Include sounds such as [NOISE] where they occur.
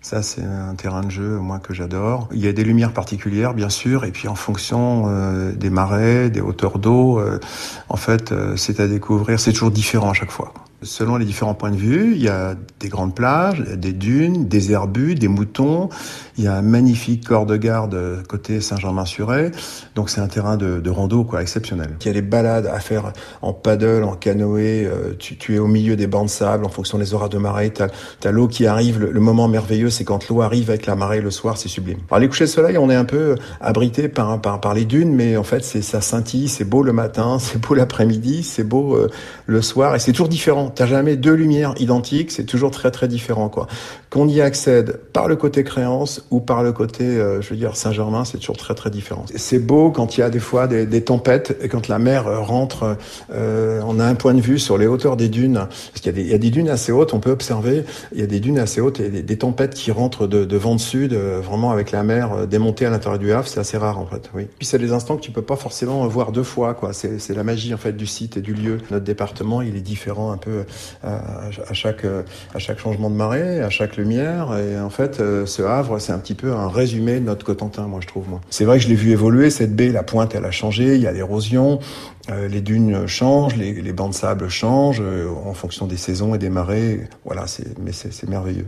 Ça, c'est un terrain de jeu, moi, que j'adore. Il y a des lumières particulières, bien sûr, et puis en fonction euh, des marais, des hauteurs d'eau, euh, en fait, euh, c'est à découvrir. C'est toujours différent à chaque fois. Selon les différents points de vue, il y a des grandes plages, des dunes, des herbus, des moutons. Il y a un magnifique corps de garde côté Saint-Germain-sur-Aie. Donc c'est un terrain de, de, rando quoi, exceptionnel. Il y a des balades à faire en paddle, en canoë. Euh, tu, es au milieu des bancs de sable en fonction des horaires de marée. Tu as, l'eau qui arrive. Le, moment merveilleux, c'est quand l'eau arrive avec la marée le soir, c'est sublime. Alors les couchers de soleil, on est un peu abrité par, les dunes, mais en fait ça scintille. C'est beau le matin, [LAUGHS] c'est beau l'après-midi, c'est beau euh, le soir, et c'est toujours différent. T'as jamais deux lumières identiques, c'est toujours très très différent quoi. Qu'on y accède par le côté créance ou par le côté, euh, je veux dire Saint-Germain, c'est toujours très très différent. C'est beau quand il y a des fois des, tempêtes et quand la mer rentre, euh, on a un point de vue sur les hauteurs des dunes. Parce qu'il y, a des dunes assez hautes, on peut observer, il y a des dunes assez hautes et des, tempêtes qui rentrent de, vent de sud, euh, vraiment avec la mer euh, démontée à l'intérieur du Havre, c'est assez rare en fait. Oui. Puis c'est des instants que tu peux pas forcément voir deux fois quoi. C'est la magie en fait du site et du lieu. Notre département, il est différent un peu à, chaque, à chaque changement de marée, à chaque lumière. Et en fait, euh, ce Havre, c'est un petit peu un résumé de notre Cotentin, moi, je trouve. C'est vrai que je l'ai vu évoluer. Cette baie, la pointe, elle a changé. Il y a l'érosion. Euh, les dunes changent, les, les, bancs de sable changent euh, en fonction des saisons et des marées. Voilà, mais c'est merveilleux.